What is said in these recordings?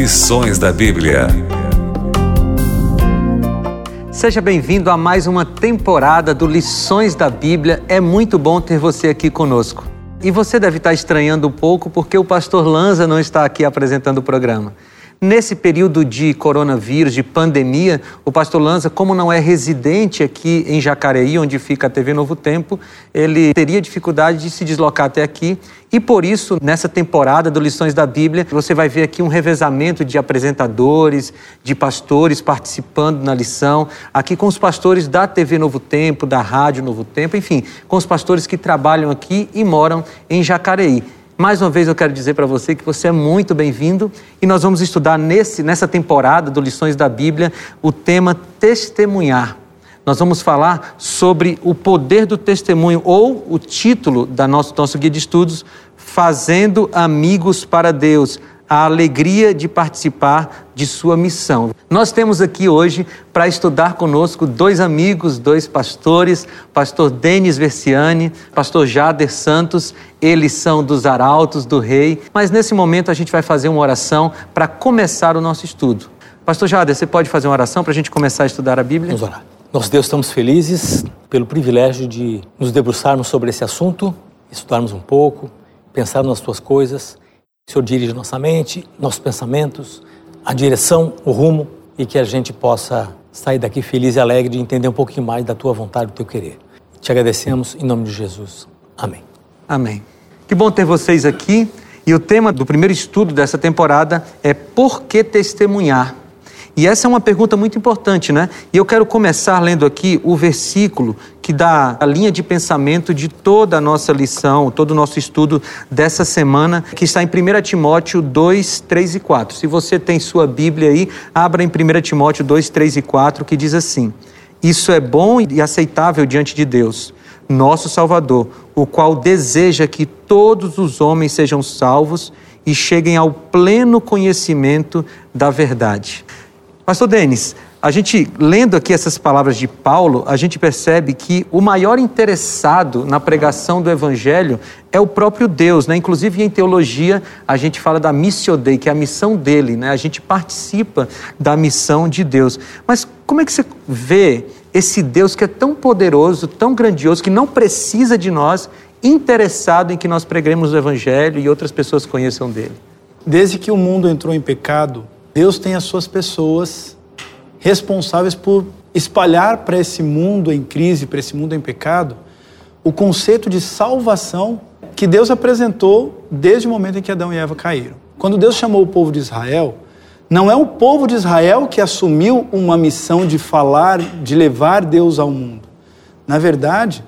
Lições da Bíblia. Seja bem-vindo a mais uma temporada do Lições da Bíblia. É muito bom ter você aqui conosco. E você deve estar estranhando um pouco porque o pastor Lanza não está aqui apresentando o programa. Nesse período de coronavírus, de pandemia, o pastor Lanza, como não é residente aqui em Jacareí, onde fica a TV Novo Tempo, ele teria dificuldade de se deslocar até aqui. E por isso, nessa temporada do Lições da Bíblia, você vai ver aqui um revezamento de apresentadores, de pastores participando na lição, aqui com os pastores da TV Novo Tempo, da Rádio Novo Tempo, enfim, com os pastores que trabalham aqui e moram em Jacareí. Mais uma vez eu quero dizer para você que você é muito bem-vindo e nós vamos estudar nesse, nessa temporada do Lições da Bíblia o tema testemunhar. Nós vamos falar sobre o poder do testemunho ou o título da nosso, nosso guia de estudos, Fazendo Amigos para Deus a alegria de participar de sua missão. Nós temos aqui hoje para estudar conosco dois amigos, dois pastores, pastor Denis Versiani, pastor Jader Santos, eles são dos Arautos do Rei, mas nesse momento a gente vai fazer uma oração para começar o nosso estudo. Pastor Jader, você pode fazer uma oração para a gente começar a estudar a Bíblia? Vamos orar. Nosso Deus, estamos felizes pelo privilégio de nos debruçarmos sobre esse assunto, estudarmos um pouco, pensar nas tuas coisas o Senhor dirige nossa mente, nossos pensamentos, a direção, o rumo e que a gente possa sair daqui feliz e alegre de entender um pouquinho mais da tua vontade, do teu querer. Te agradecemos em nome de Jesus. Amém. Amém. Que bom ter vocês aqui. E o tema do primeiro estudo dessa temporada é Por que testemunhar? E essa é uma pergunta muito importante, né? E eu quero começar lendo aqui o versículo que dá a linha de pensamento de toda a nossa lição, todo o nosso estudo dessa semana, que está em 1 Timóteo 2, 3 e 4. Se você tem sua Bíblia aí, abra em 1 Timóteo 2, 3 e 4, que diz assim: Isso é bom e aceitável diante de Deus, nosso Salvador, o qual deseja que todos os homens sejam salvos e cheguem ao pleno conhecimento da verdade. Pastor Denis, a gente lendo aqui essas palavras de Paulo, a gente percebe que o maior interessado na pregação do evangelho é o próprio Deus, né? Inclusive em teologia a gente fala da missio Dei, que é a missão dele, né? A gente participa da missão de Deus. Mas como é que você vê esse Deus que é tão poderoso, tão grandioso, que não precisa de nós, interessado em que nós preguemos o evangelho e outras pessoas conheçam dele? Desde que o mundo entrou em pecado, Deus tem as suas pessoas responsáveis por espalhar para esse mundo em crise, para esse mundo em pecado, o conceito de salvação que Deus apresentou desde o momento em que Adão e Eva caíram. Quando Deus chamou o povo de Israel, não é o povo de Israel que assumiu uma missão de falar, de levar Deus ao mundo. Na verdade,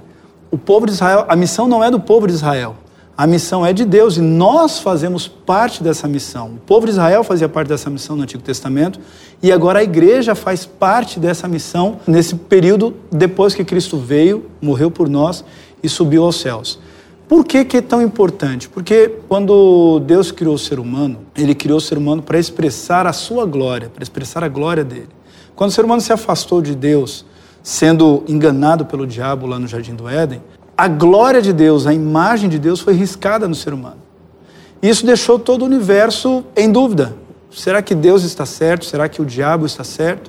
o povo de Israel, a missão não é do povo de Israel. A missão é de Deus e nós fazemos parte dessa missão. O povo de Israel fazia parte dessa missão no Antigo Testamento e agora a igreja faz parte dessa missão nesse período depois que Cristo veio, morreu por nós e subiu aos céus. Por que, que é tão importante? Porque quando Deus criou o ser humano, ele criou o ser humano para expressar a sua glória, para expressar a glória dele. Quando o ser humano se afastou de Deus, sendo enganado pelo diabo lá no jardim do Éden, a glória de Deus, a imagem de Deus foi riscada no ser humano. Isso deixou todo o universo em dúvida. Será que Deus está certo? Será que o diabo está certo?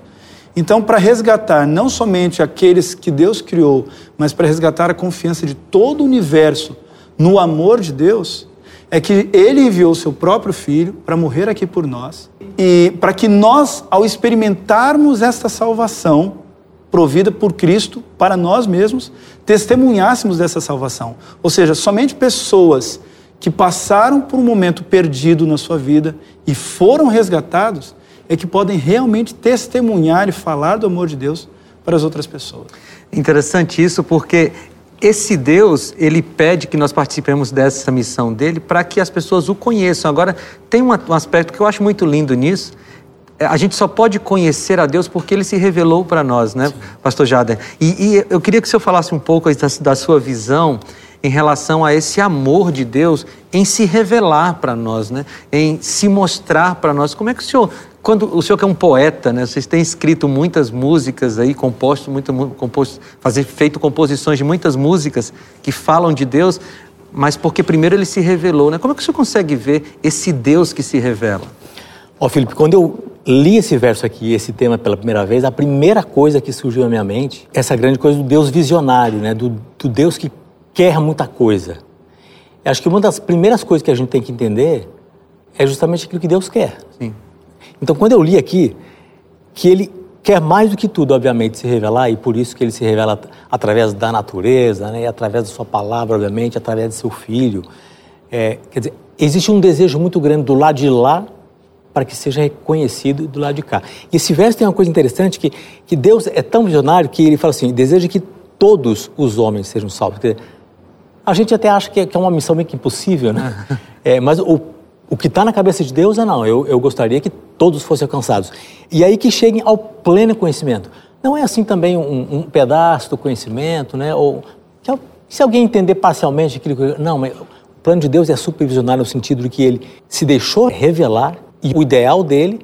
Então, para resgatar não somente aqueles que Deus criou, mas para resgatar a confiança de todo o universo no amor de Deus, é que ele enviou seu próprio filho para morrer aqui por nós e para que nós, ao experimentarmos esta salvação, provida por Cristo para nós mesmos, testemunhássemos dessa salvação. Ou seja, somente pessoas que passaram por um momento perdido na sua vida e foram resgatados é que podem realmente testemunhar e falar do amor de Deus para as outras pessoas. Interessante isso, porque esse Deus, ele pede que nós participemos dessa missão dele para que as pessoas o conheçam. Agora, tem um aspecto que eu acho muito lindo nisso, a gente só pode conhecer a Deus porque Ele se revelou para nós, né, Sim. Pastor Jader? E, e, eu queria que o senhor falasse um pouco da, da sua visão em relação a esse amor de Deus em se revelar para nós, né? Em se mostrar para nós. Como é que o senhor, quando o senhor que é um poeta, né? Vocês têm escrito muitas músicas aí, composto, muito, composto, fazer feito composições de muitas músicas que falam de Deus, mas porque primeiro ele se revelou, né? Como é que o senhor consegue ver esse Deus que se revela? Ó, Felipe, quando eu li esse verso aqui, esse tema pela primeira vez, a primeira coisa que surgiu na minha mente, essa grande coisa do Deus visionário, né? do, do Deus que quer muita coisa. Eu acho que uma das primeiras coisas que a gente tem que entender é justamente aquilo que Deus quer. Sim. Então, quando eu li aqui que ele quer mais do que tudo, obviamente, se revelar, e por isso que ele se revela através da natureza, né? através da sua palavra, obviamente, através de seu filho. É, quer dizer, existe um desejo muito grande do lado de lá para que seja reconhecido do lado de cá. E esse verso tem uma coisa interessante que, que Deus é tão visionário que ele fala assim, deseja que todos os homens sejam salvos. Dizer, a gente até acha que é, que é uma missão meio que impossível, né? é, mas o, o que está na cabeça de Deus é não, eu, eu gostaria que todos fossem alcançados. E aí que cheguem ao pleno conhecimento. Não é assim também um, um pedaço do conhecimento, né? Ou se alguém entender parcialmente aquilo que... Não, mas o plano de Deus é supervisionário no sentido de que ele se deixou revelar e o ideal dele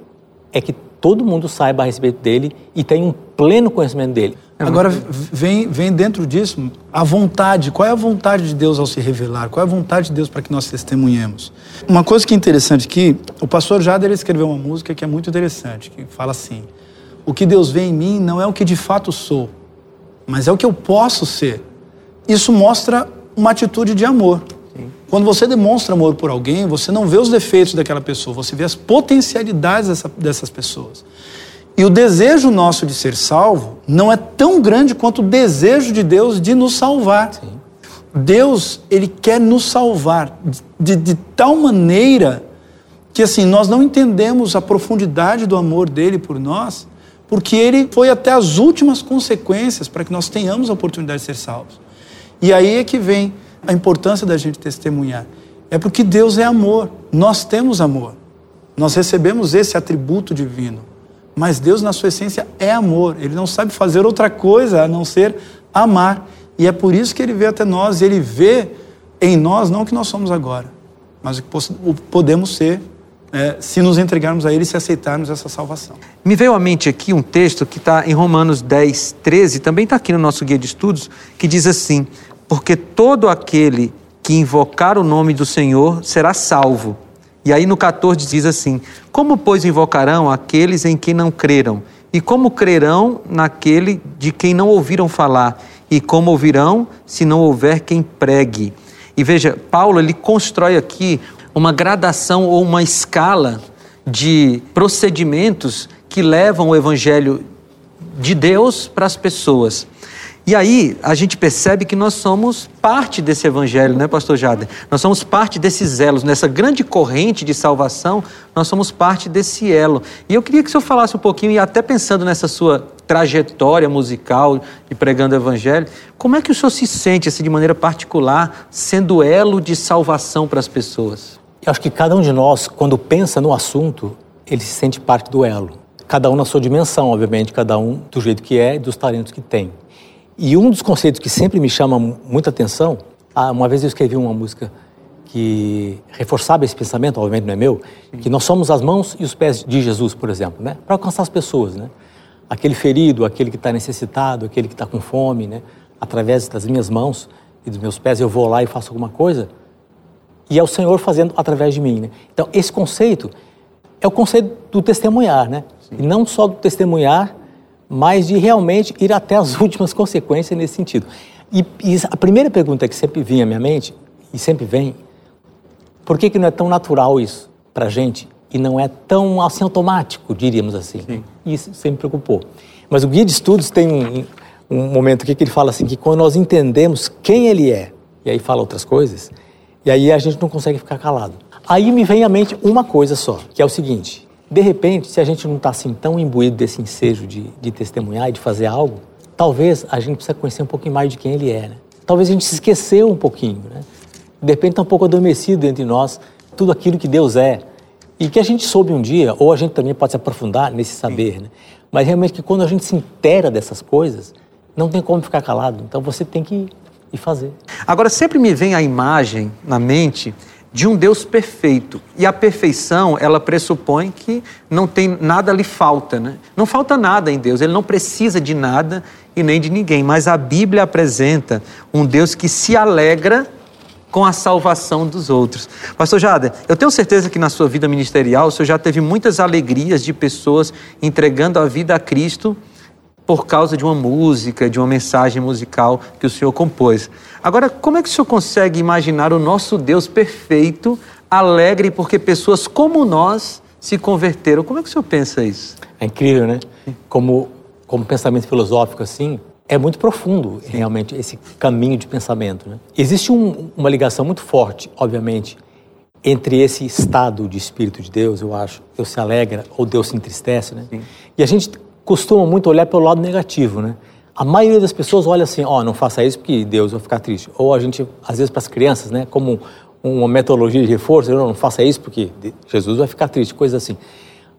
é que todo mundo saiba a respeito dele e tenha um pleno conhecimento dele. Agora, vem, vem dentro disso a vontade. Qual é a vontade de Deus ao se revelar? Qual é a vontade de Deus para que nós testemunhemos? Uma coisa que é interessante aqui, o pastor Jader escreveu uma música que é muito interessante, que fala assim: O que Deus vê em mim não é o que de fato sou, mas é o que eu posso ser. Isso mostra uma atitude de amor. Quando você demonstra amor por alguém, você não vê os defeitos daquela pessoa, você vê as potencialidades dessa, dessas pessoas. E o desejo nosso de ser salvo não é tão grande quanto o desejo de Deus de nos salvar. Sim. Deus, ele quer nos salvar de, de tal maneira que assim, nós não entendemos a profundidade do amor dele por nós, porque ele foi até as últimas consequências para que nós tenhamos a oportunidade de ser salvos. E aí é que vem a importância da gente testemunhar. É porque Deus é amor, nós temos amor, nós recebemos esse atributo divino. Mas Deus, na sua essência, é amor, ele não sabe fazer outra coisa a não ser amar. E é por isso que ele vê até nós, e ele vê em nós não o que nós somos agora, mas o que podemos ser é, se nos entregarmos a Ele e se aceitarmos essa salvação. Me veio à mente aqui um texto que está em Romanos 10, 13, também está aqui no nosso guia de estudos, que diz assim: porque todo aquele que invocar o nome do Senhor será salvo. E aí no 14 diz assim: Como, pois, invocarão aqueles em quem não creram? E como crerão naquele de quem não ouviram falar? E como ouvirão se não houver quem pregue? E veja, Paulo ele constrói aqui uma gradação ou uma escala de procedimentos que levam o evangelho de Deus para as pessoas. E aí a gente percebe que nós somos parte desse evangelho, né, pastor Jader? Nós somos parte desses elos, nessa grande corrente de salvação, nós somos parte desse elo. E eu queria que o senhor falasse um pouquinho, e até pensando nessa sua trajetória musical de pregando o evangelho, como é que o senhor se sente, assim, de maneira particular, sendo elo de salvação para as pessoas? Eu acho que cada um de nós, quando pensa no assunto, ele se sente parte do elo. Cada um na sua dimensão, obviamente, cada um do jeito que é e dos talentos que tem. E um dos conceitos que sempre me chama muita atenção, ah, uma vez eu escrevi uma música que reforçava esse pensamento, obviamente não é meu, que nós somos as mãos e os pés de Jesus, por exemplo, né? Para alcançar as pessoas, né? Aquele ferido, aquele que está necessitado, aquele que está com fome, né? Através das minhas mãos e dos meus pés eu vou lá e faço alguma coisa e é o Senhor fazendo através de mim, né? Então esse conceito é o conceito do testemunhar, né? Sim. E não só do testemunhar mas de realmente ir até as últimas consequências nesse sentido. E, e, a primeira pergunta que sempre vinha à minha mente, e sempre vem, por que, que não é tão natural isso para a gente e não é tão assim automático, diríamos assim? Sim. Isso sempre me preocupou. Mas o guia de estudos tem um, um momento aqui que ele fala assim, que quando nós entendemos quem ele é, e aí fala outras coisas, e aí a gente não consegue ficar calado. Aí me vem à mente uma coisa só, que é o seguinte, de repente, se a gente não está assim tão imbuído desse ensejo de, de testemunhar e de fazer algo, talvez a gente precisa conhecer um pouquinho mais de quem ele é, né? Talvez a gente se esqueceu um pouquinho, né? De repente está um pouco adormecido dentro de nós tudo aquilo que Deus é e que a gente soube um dia, ou a gente também pode se aprofundar nesse saber, né? Mas realmente que quando a gente se intera dessas coisas, não tem como ficar calado. Então você tem que ir fazer. Agora sempre me vem a imagem na mente de um Deus perfeito. E a perfeição, ela pressupõe que não tem nada lhe falta, né? Não falta nada em Deus, ele não precisa de nada e nem de ninguém, mas a Bíblia apresenta um Deus que se alegra com a salvação dos outros. Pastor Jada, eu tenho certeza que na sua vida ministerial o senhor já teve muitas alegrias de pessoas entregando a vida a Cristo por causa de uma música, de uma mensagem musical que o senhor compôs. Agora, como é que o senhor consegue imaginar o nosso Deus perfeito, alegre, porque pessoas como nós se converteram? Como é que o senhor pensa isso? É incrível, né? Como, como pensamento filosófico assim, é muito profundo Sim. realmente esse caminho de pensamento. Né? Existe um, uma ligação muito forte, obviamente, entre esse estado de espírito de Deus, eu acho, Deus se alegra ou Deus se entristece, né? Sim. E a gente costuma muito olhar pelo lado negativo, né? A maioria das pessoas olha assim, ó, oh, não faça isso porque Deus vai ficar triste. Ou a gente, às vezes para as crianças, né, como uma metodologia de reforço, não, não faça isso porque Jesus vai ficar triste, coisa assim.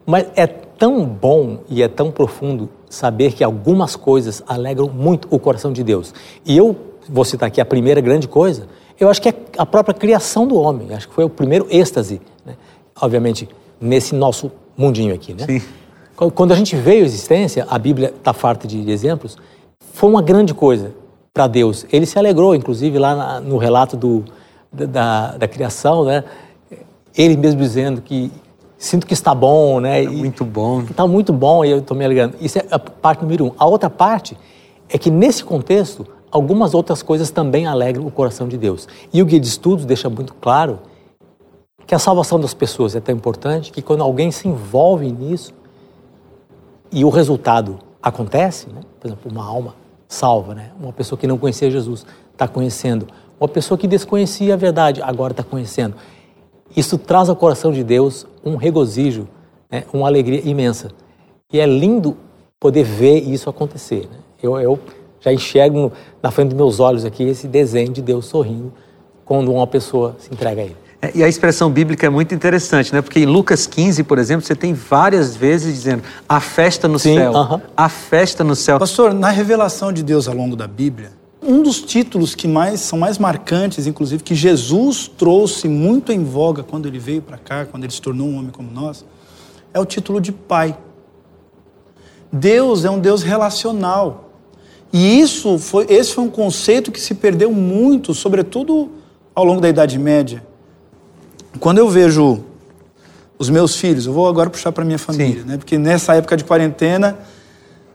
Mas é tão bom e é tão profundo saber que algumas coisas alegram muito o coração de Deus. E eu vou citar aqui a primeira grande coisa, eu acho que é a própria criação do homem. Acho que foi o primeiro êxtase, né? obviamente, nesse nosso mundinho aqui. Né? Sim. Quando a gente veio à existência, a Bíblia está farta de exemplos, foi uma grande coisa para Deus. Ele se alegrou, inclusive, lá no relato do, da, da criação, né? ele mesmo dizendo que sinto que está bom, né? É muito bom. Está muito bom e eu estou me alegrando. Isso é a parte número um. A outra parte é que nesse contexto algumas outras coisas também alegram o coração de Deus. E o guia de estudos deixa muito claro que a salvação das pessoas é tão importante que quando alguém se envolve nisso e o resultado acontece, né? por exemplo, uma alma salva, né? uma pessoa que não conhecia Jesus está conhecendo, uma pessoa que desconhecia a verdade agora está conhecendo. Isso traz ao coração de Deus um regozijo, né, uma alegria imensa. E é lindo poder ver isso acontecer. Né? Eu, eu, já enxergo na frente dos meus olhos aqui esse desenho de Deus sorrindo quando uma pessoa se entrega a Ele. É, e a expressão bíblica é muito interessante, né? Porque em Lucas 15, por exemplo, você tem várias vezes dizendo a festa no Sim, céu. Uh -huh. A festa no céu. Pastor, na revelação de Deus ao longo da Bíblia, um dos títulos que mais são mais marcantes, inclusive, que Jesus trouxe muito em voga quando ele veio para cá, quando ele se tornou um homem como nós, é o título de Pai. Deus é um Deus relacional. E isso foi, esse foi um conceito que se perdeu muito, sobretudo ao longo da Idade Média. Quando eu vejo os meus filhos, eu vou agora puxar para minha família, Sim. né? Porque nessa época de quarentena,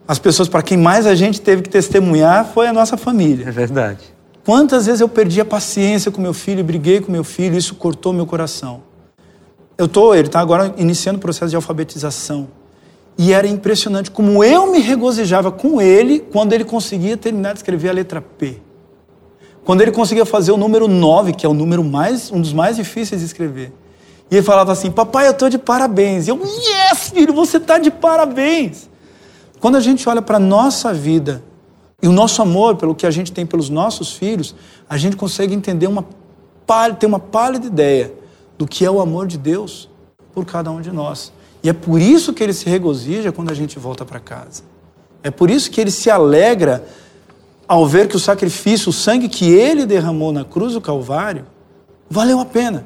as pessoas para quem mais a gente teve que testemunhar foi a nossa família. É verdade. Quantas vezes eu perdi a paciência com meu filho, briguei com meu filho, isso cortou meu coração. Eu tô, ele está agora iniciando o processo de alfabetização. E era impressionante como eu me regozijava com ele quando ele conseguia terminar de escrever a letra P. Quando ele conseguia fazer o número 9, que é o número mais, um dos mais difíceis de escrever. E ele falava assim: Papai, eu estou de parabéns. E eu, yes, filho, você está de parabéns. Quando a gente olha para a nossa vida e o nosso amor pelo que a gente tem pelos nossos filhos, a gente consegue entender uma ter uma pálida ideia do que é o amor de Deus por cada um de nós. E é por isso que ele se regozija quando a gente volta para casa. É por isso que ele se alegra ao ver que o sacrifício, o sangue que ele derramou na cruz do Calvário, valeu a pena.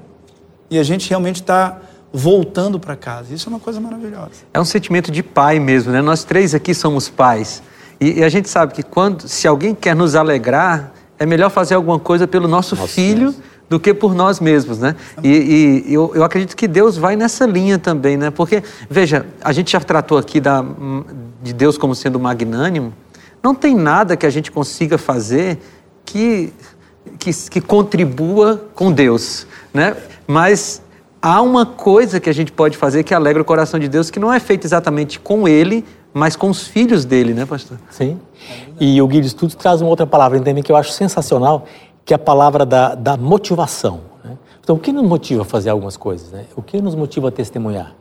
E a gente realmente está voltando para casa. Isso é uma coisa maravilhosa. É um sentimento de pai mesmo, né? Nós três aqui somos pais. E, e a gente sabe que quando, se alguém quer nos alegrar, é melhor fazer alguma coisa pelo nosso Nossa, filho Deus. do que por nós mesmos, né? E, e eu, eu, acredito que Deus vai nessa linha também, né? Porque, veja, a gente já tratou aqui da, de Deus como sendo magnânimo. Não tem nada que a gente consiga fazer que, que, que contribua com Deus, né? Mas há uma coisa que a gente pode fazer que alegra o coração de Deus, que não é feita exatamente com ele, mas com os filhos dele, né, pastor? Sim. E o Guia de Estudos traz uma outra palavra também que eu acho sensacional, que é a palavra da, da motivação. Né? Então, o que nos motiva a fazer algumas coisas? Né? O que nos motiva a testemunhar?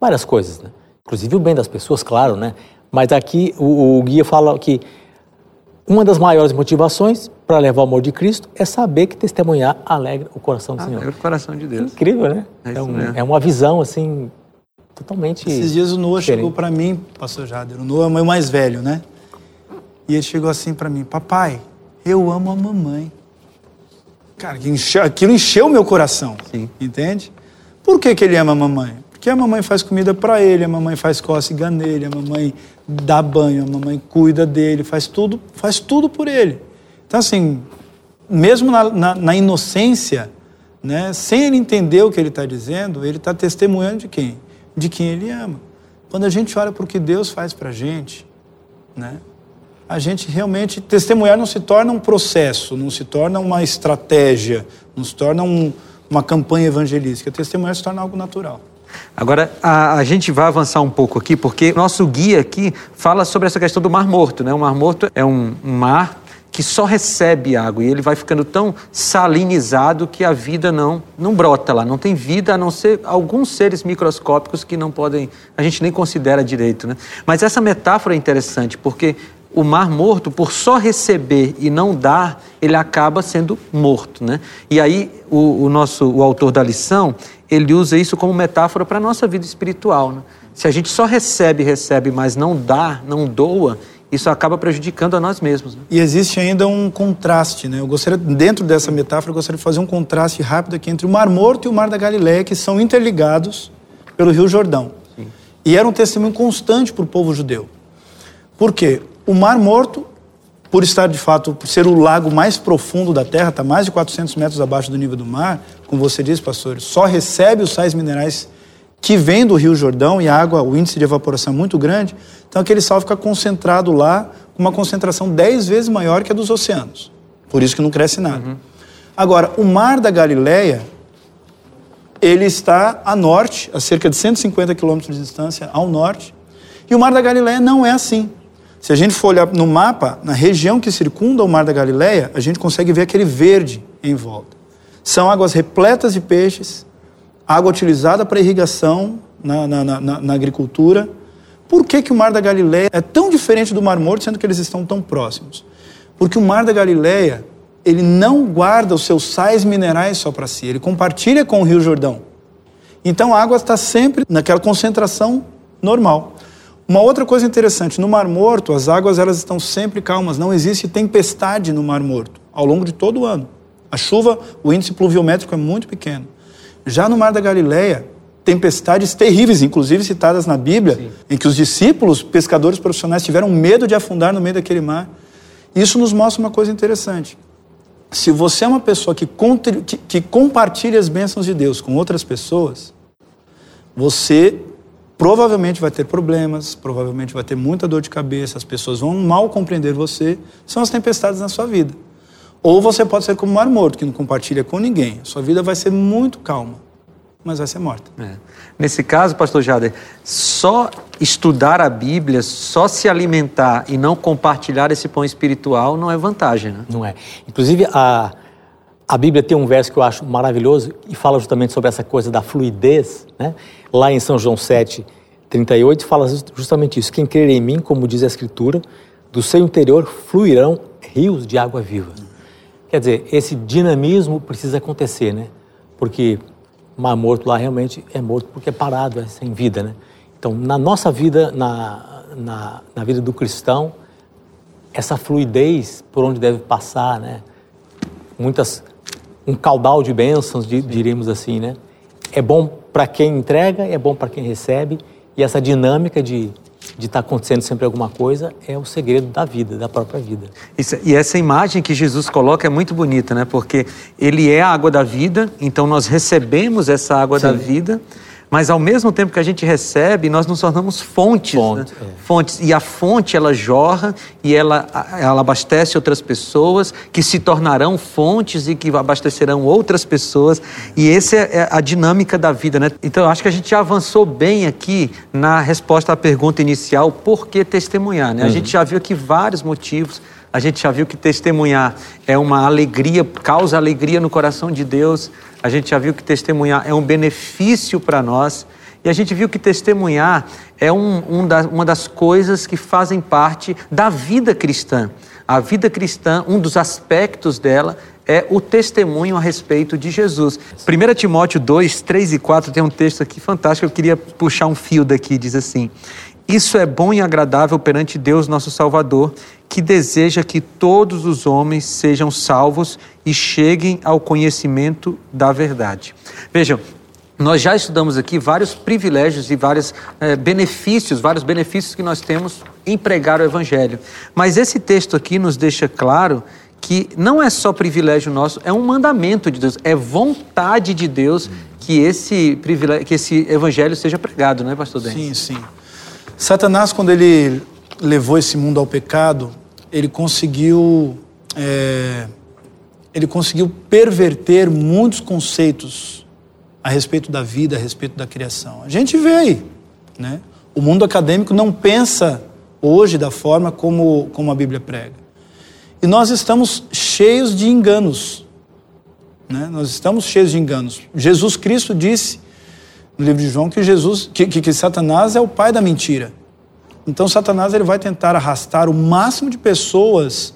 Várias coisas, né? Inclusive o bem das pessoas, claro, né? Mas aqui o, o guia fala que uma das maiores motivações para levar o amor de Cristo é saber que testemunhar alegra o coração do alegra Senhor. Alegra o coração de Deus. É incrível, né? É, é, um, é, uma visão assim totalmente. Esses dias o Noah diferente. chegou para mim, Pastor Jader. O Noah é o meu mais velho, né? E ele chegou assim para mim: Papai, eu amo a mamãe. Cara, aquilo encheu o meu coração. Sim. Entende? Por que, que ele ama a mamãe? Porque a mamãe faz comida para ele, a mamãe faz cócega nele, a mamãe dá banho, a mamãe cuida dele, faz tudo, faz tudo por ele. Então assim, mesmo na, na, na inocência, né, sem ele entender o que ele está dizendo, ele está testemunhando de quem? De quem ele ama. Quando a gente olha para o que Deus faz para a gente, né, a gente realmente testemunhar não se torna um processo, não se torna uma estratégia, não se torna um, uma campanha evangelística. Testemunhar se torna algo natural. Agora, a, a, gente vai avançar um pouco aqui, porque nosso guia aqui fala sobre essa questão do Mar Morto. Né? O Mar Morto é um, um mar que só recebe água e ele vai ficando tão salinizado que a vida não, não brota lá, não tem vida a não ser alguns seres microscópicos que não podem, a gente nem considera direito. Né? Mas essa metáfora é interessante porque o mar morto, por só receber e não dar, ele acaba sendo morto. Né? E aí o, o nosso o autor da lição, ele usa isso como metáfora para a nossa vida espiritual. Né? Se a gente só recebe, recebe, mas não dá, não doa, isso acaba prejudicando a nós mesmos. Né? E existe ainda um contraste, né? Eu gostaria, dentro dessa metáfora, eu gostaria de fazer um contraste rápido aqui entre o Mar Morto e o Mar da Galileia, que são interligados pelo Rio Jordão. Sim. E era um testemunho constante para o povo judeu. Por quê? O Mar Morto, por estar de fato, por ser o lago mais profundo da Terra, está mais de 400 metros abaixo do nível do mar, como você disse, pastor, só recebe os sais minerais que vêm do Rio Jordão e a água, o índice de evaporação é muito grande, então aquele sal fica concentrado lá, com uma concentração 10 vezes maior que a dos oceanos. Por isso que não cresce nada. Uhum. Agora, o Mar da Galileia, ele está a norte, a cerca de 150 quilômetros de distância ao norte, e o Mar da Galileia não é assim. Se a gente for olhar no mapa, na região que circunda o Mar da Galileia, a gente consegue ver aquele verde em volta. São águas repletas de peixes, água utilizada para irrigação na, na, na, na, agricultura. Por que, que o Mar da Galileia é tão diferente do Mar Morto, sendo que eles estão tão próximos? Porque o Mar da Galileia, ele não guarda os seus sais minerais só para si, ele compartilha com o Rio Jordão. Então a água está sempre naquela concentração normal. Uma outra coisa interessante, no Mar Morto, as águas elas estão sempre calmas, não existe tempestade no Mar Morto, ao longo de todo o ano. A chuva, o índice pluviométrico é muito pequeno. Já no Mar da Galileia, tempestades terríveis, inclusive citadas na Bíblia, Sim. em que os discípulos, pescadores profissionais, tiveram medo de afundar no meio daquele mar. Isso nos mostra uma coisa interessante. Se você é uma pessoa que, que, que compartilha as bênçãos de Deus com outras pessoas, você provavelmente vai ter problemas, provavelmente vai ter muita dor de cabeça, as pessoas vão mal compreender você, são as tempestades na sua vida. Ou você pode ser como o mar morto, que não compartilha com ninguém. A sua vida vai ser muito calma, mas vai ser morta. É. Nesse caso, pastor Jader, só estudar a Bíblia, só se alimentar e não compartilhar esse pão espiritual não é vantagem, né? Não é. Inclusive, a, a Bíblia tem um verso que eu acho maravilhoso e fala justamente sobre essa coisa da fluidez, né? Lá em São João 7, 38, fala justamente isso. Quem crer em mim, como diz a Escritura, do seu interior fluirão rios de água viva. Quer dizer, esse dinamismo precisa acontecer, né? Porque mar morto lá realmente é morto porque é parado, é sem vida, né? Então, na nossa vida, na, na, na vida do cristão, essa fluidez por onde deve passar, né? Muitas, um caudal de bênçãos, diríamos assim, né? É bom para quem entrega, é bom para quem recebe, e essa dinâmica de de estar tá acontecendo sempre alguma coisa é o segredo da vida, da própria vida. Isso, e essa imagem que Jesus coloca é muito bonita, né? Porque ele é a água da vida, então nós recebemos essa água Sim. da vida mas ao mesmo tempo que a gente recebe, nós nos tornamos fontes. Fonte, né? é. fontes. E a fonte, ela jorra e ela, ela abastece outras pessoas, que se tornarão fontes e que abastecerão outras pessoas. E essa é a dinâmica da vida, né? Então, eu acho que a gente já avançou bem aqui na resposta à pergunta inicial, por que testemunhar, né? Uhum. A gente já viu aqui vários motivos a gente já viu que testemunhar é uma alegria, causa alegria no coração de Deus. A gente já viu que testemunhar é um benefício para nós. E a gente viu que testemunhar é um, um da, uma das coisas que fazem parte da vida cristã. A vida cristã, um dos aspectos dela é o testemunho a respeito de Jesus. 1 Timóteo 2, 3 e 4 tem um texto aqui fantástico, eu queria puxar um fio daqui, diz assim: Isso é bom e agradável perante Deus, nosso Salvador, que deseja que todos os homens sejam salvos e cheguem ao conhecimento da verdade. Vejam, nós já estudamos aqui vários privilégios e vários é, benefícios, vários benefícios que nós temos em pregar o Evangelho. Mas esse texto aqui nos deixa claro que não é só privilégio nosso, é um mandamento de Deus, é vontade de Deus que esse privilégio, que esse evangelho seja pregado, não é, pastor Denis? Sim, sim. Satanás, quando ele levou esse mundo ao pecado, ele conseguiu é, ele conseguiu perverter muitos conceitos a respeito da vida, a respeito da criação. A gente vê aí, né? O mundo acadêmico não pensa hoje da forma como, como a Bíblia prega. E nós estamos cheios de enganos. Né? Nós estamos cheios de enganos. Jesus Cristo disse no livro de João que Jesus, que, que, que Satanás é o pai da mentira. Então Satanás ele vai tentar arrastar o máximo de pessoas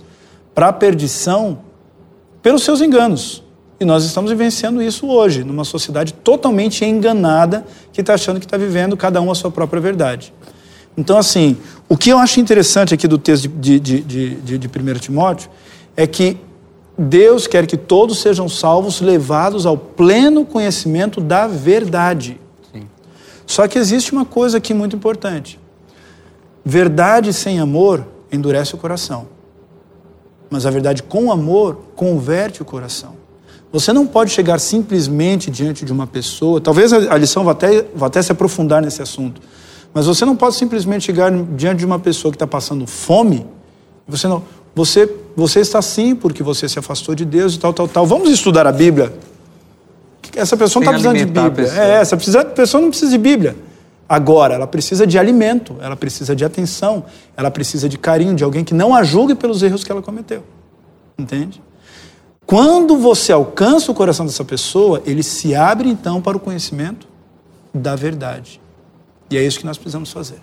para a perdição pelos seus enganos. E nós estamos vivenciando isso hoje, numa sociedade totalmente enganada, que está achando que está vivendo cada um a sua própria verdade. Então, assim, o que eu acho interessante aqui do texto de, de, de, de, de 1 Timóteo é que Deus quer que todos sejam salvos, levados ao pleno conhecimento da verdade. Sim. Só que existe uma coisa aqui muito importante. Verdade sem amor endurece o coração. Mas a verdade com amor converte o coração. Você não pode chegar simplesmente diante de uma pessoa, talvez a lição vá até, vá até se aprofundar nesse assunto, mas você não pode simplesmente chegar diante de uma pessoa que está passando fome, você não, você, você está assim porque você se afastou de Deus e tal, tal, tal. Vamos estudar a Bíblia. Essa pessoa não está precisando de Bíblia. É, essa pessoa não precisa de Bíblia. Agora, ela precisa de alimento, ela precisa de atenção, ela precisa de carinho, de alguém que não a julgue pelos erros que ela cometeu. Entende? Quando você alcança o coração dessa pessoa, ele se abre então para o conhecimento da verdade. E é isso que nós precisamos fazer.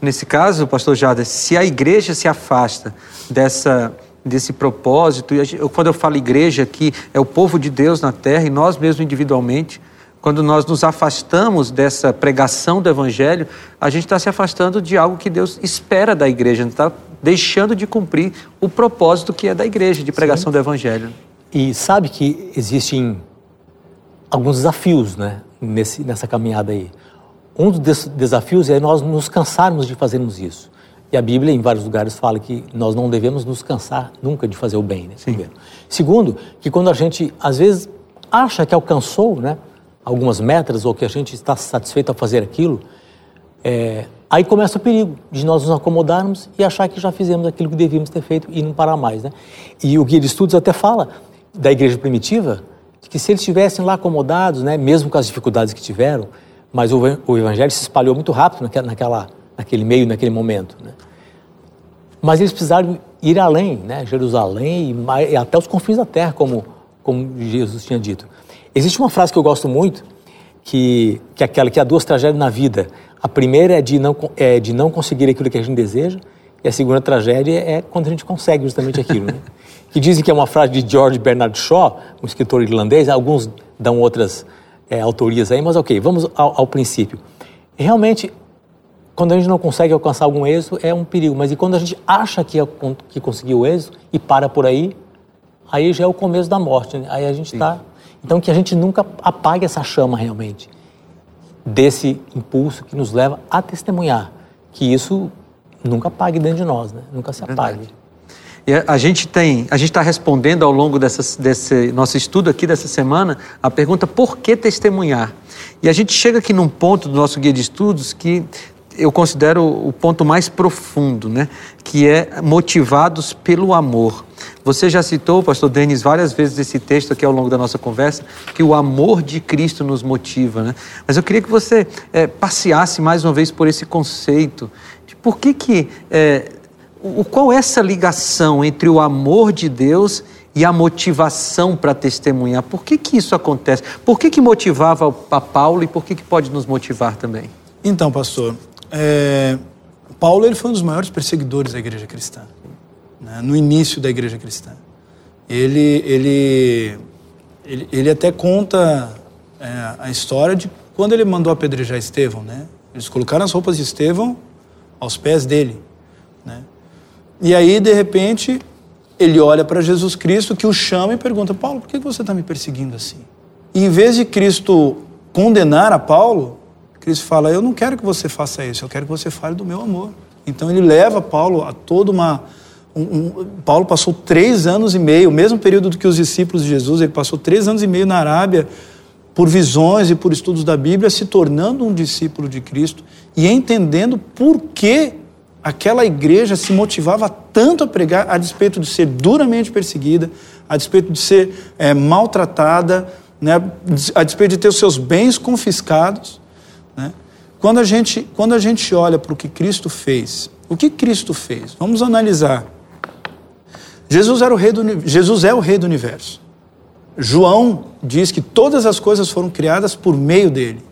Nesse caso, pastor Jader, se a igreja se afasta dessa desse propósito, e quando eu falo igreja aqui, é o povo de Deus na terra e nós mesmos individualmente, quando nós nos afastamos dessa pregação do Evangelho, a gente está se afastando de algo que Deus espera da igreja, está deixando de cumprir o propósito que é da igreja, de pregação Sim. do Evangelho. E sabe que existem alguns desafios né, nesse, nessa caminhada aí. Um dos desafios é nós nos cansarmos de fazermos isso. E a Bíblia, em vários lugares, fala que nós não devemos nos cansar nunca de fazer o bem. Né? Primeiro. Segundo, que quando a gente, às vezes, acha que alcançou, né? algumas metas ou que a gente está satisfeito a fazer aquilo, é, aí começa o perigo de nós nos acomodarmos e achar que já fizemos aquilo que devíamos ter feito e não parar mais. Né? E o Guia de Estudos até fala da igreja primitiva que se eles estivessem lá acomodados, né, mesmo com as dificuldades que tiveram, mas o, o evangelho se espalhou muito rápido naquela, naquela, naquele meio, naquele momento. Né? Mas eles precisaram ir além, né? Jerusalém e, até os confins da terra, como, como Jesus tinha dito. Existe uma frase que eu gosto muito, que, que é aquela que há duas tragédias na vida. A primeira é de, não, é de não conseguir aquilo que a gente deseja, e a segunda tragédia é quando a gente consegue justamente aquilo. Né? que dizem que é uma frase de George Bernard Shaw, um escritor irlandês, alguns dão outras é, autorias aí, mas ok, vamos ao, ao, princípio. Realmente, quando a gente não consegue alcançar algum êxito, é um perigo, mas e quando a gente acha que, é, que conseguiu o êxito e para por aí, aí já é o começo da morte, né? aí a gente está então, que a gente nunca apague essa chama realmente desse impulso que nos leva a testemunhar, que isso nunca apague dentro de nós, né? nunca se apague. E a gente tem, a gente está respondendo ao longo dessa, desse nosso estudo aqui dessa semana a pergunta por que testemunhar? E a gente chega aqui num ponto do nosso guia de estudos que eu considero o ponto mais profundo, né? que é motivados pelo amor. Você já citou, pastor Denis, várias vezes esse texto aqui ao longo da nossa conversa, que o amor de Cristo nos motiva. Né? Mas eu queria que você é, passeasse mais uma vez por esse conceito de por que que... É, o, qual é essa ligação entre o amor de Deus e a motivação para testemunhar? Por que que isso acontece? Por que que motivava a Paulo e por que que pode nos motivar também? Então, pastor, é, Paulo ele foi um dos maiores perseguidores da igreja cristã, né, no início da igreja cristã. Ele, ele, ele, ele até conta é, a história de quando ele mandou apedrejar Estevão. Né? Eles colocaram as roupas de Estevão aos pés dele. Né? E aí, de repente, ele olha para Jesus Cristo que o chama e pergunta: Paulo, por que você está me perseguindo assim? E em vez de Cristo condenar a Paulo, Cristo fala: Eu não quero que você faça isso, eu quero que você fale do meu amor. Então ele leva Paulo a toda uma, Um, um, Paulo passou três anos e meio, o mesmo período do que os discípulos de Jesus, ele passou três anos e meio na Arábia por visões e por estudos da Bíblia, se tornando um discípulo de Cristo e entendendo por que aquela igreja se motivava tanto a pregar, a despeito de ser duramente perseguida, a despeito de ser é, maltratada, né, a despeito de ter os seus bens confiscados. Né? Quando, a gente, quando a gente olha para o que Cristo fez, o que Cristo fez? Vamos analisar. Jesus, era o rei do, Jesus é o rei do universo. João diz que todas as coisas foram criadas por meio dele.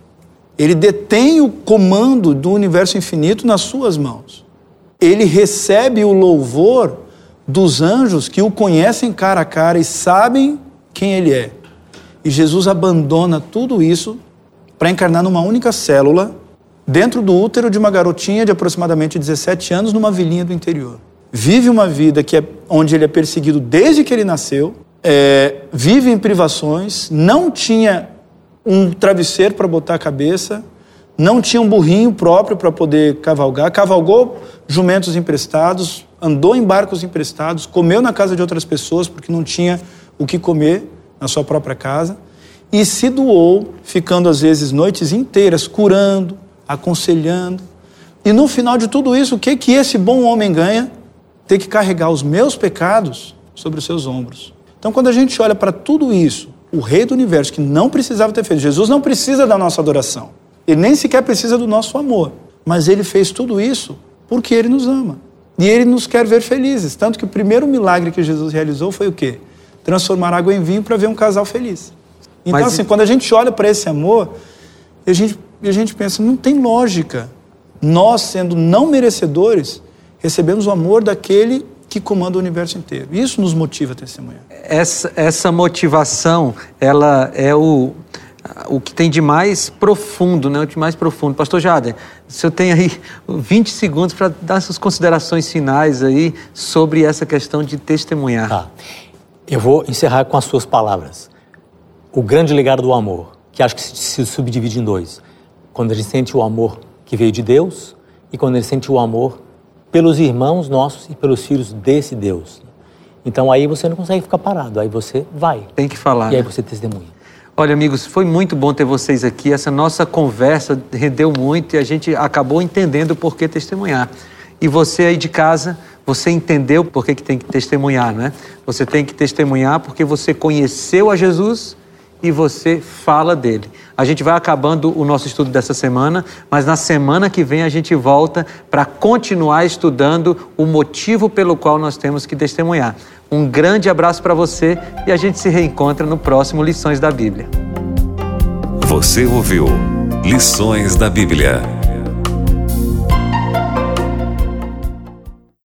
Ele detém o comando do universo infinito nas suas mãos. Ele recebe o louvor dos anjos que o conhecem cara a cara e sabem quem ele é. E Jesus abandona tudo isso para encarnar numa única célula, dentro do útero de uma garotinha de aproximadamente 17 anos, numa vilinha do interior. Vive uma vida que é, onde ele é perseguido desde que ele nasceu, é, vive em privações, não tinha um travesseiro para botar a cabeça, não tinha um burrinho próprio para poder cavalgar, cavalgou jumentos emprestados, andou em barcos emprestados, comeu na casa de outras pessoas porque não tinha o que comer na sua própria casa e se doou, ficando às vezes noites inteiras curando, aconselhando. E no final de tudo isso, o que que esse bom homem ganha? Ter que carregar os meus pecados sobre os seus ombros. Então, quando a gente olha para tudo isso, o rei do universo que não precisava ter feito, Jesus não precisa da nossa adoração. Ele nem sequer precisa do nosso amor. Mas ele fez tudo isso porque ele nos ama. E ele nos quer ver felizes. Tanto que o primeiro milagre que Jesus realizou foi o quê? Transformar água em vinho para ver um casal feliz. Então, Mas... assim, quando a gente olha para esse amor, a gente, a gente pensa, não tem lógica. Nós, sendo não merecedores, recebemos o amor daquele que comanda o universo inteiro. Isso nos motiva a testemunhar. Essa, essa motivação, ela é o, o que tem de mais profundo, né? O de mais profundo. Pastor Jader, o senhor tem aí 20 segundos para dar suas considerações finais aí sobre essa questão de testemunhar. Tá. Eu vou encerrar com as suas palavras. O grande legado do amor, que acho que se subdivide em dois. Quando a gente sente o amor que veio de Deus e quando a gente sente o amor pelos irmãos nossos e pelos filhos desse Deus. Então aí você não consegue ficar parado, aí você vai. Tem que falar. E aí você testemunha. Olha, amigos, foi muito bom ter vocês aqui. Essa nossa conversa rendeu muito e a gente acabou entendendo por que testemunhar. E você aí de casa, você entendeu por que, que tem que testemunhar, né? Você tem que testemunhar porque você conheceu a Jesus e você fala dele. A gente vai acabando o nosso estudo dessa semana, mas na semana que vem a gente volta para continuar estudando o motivo pelo qual nós temos que testemunhar. Um grande abraço para você e a gente se reencontra no próximo Lições da Bíblia. Você ouviu Lições da Bíblia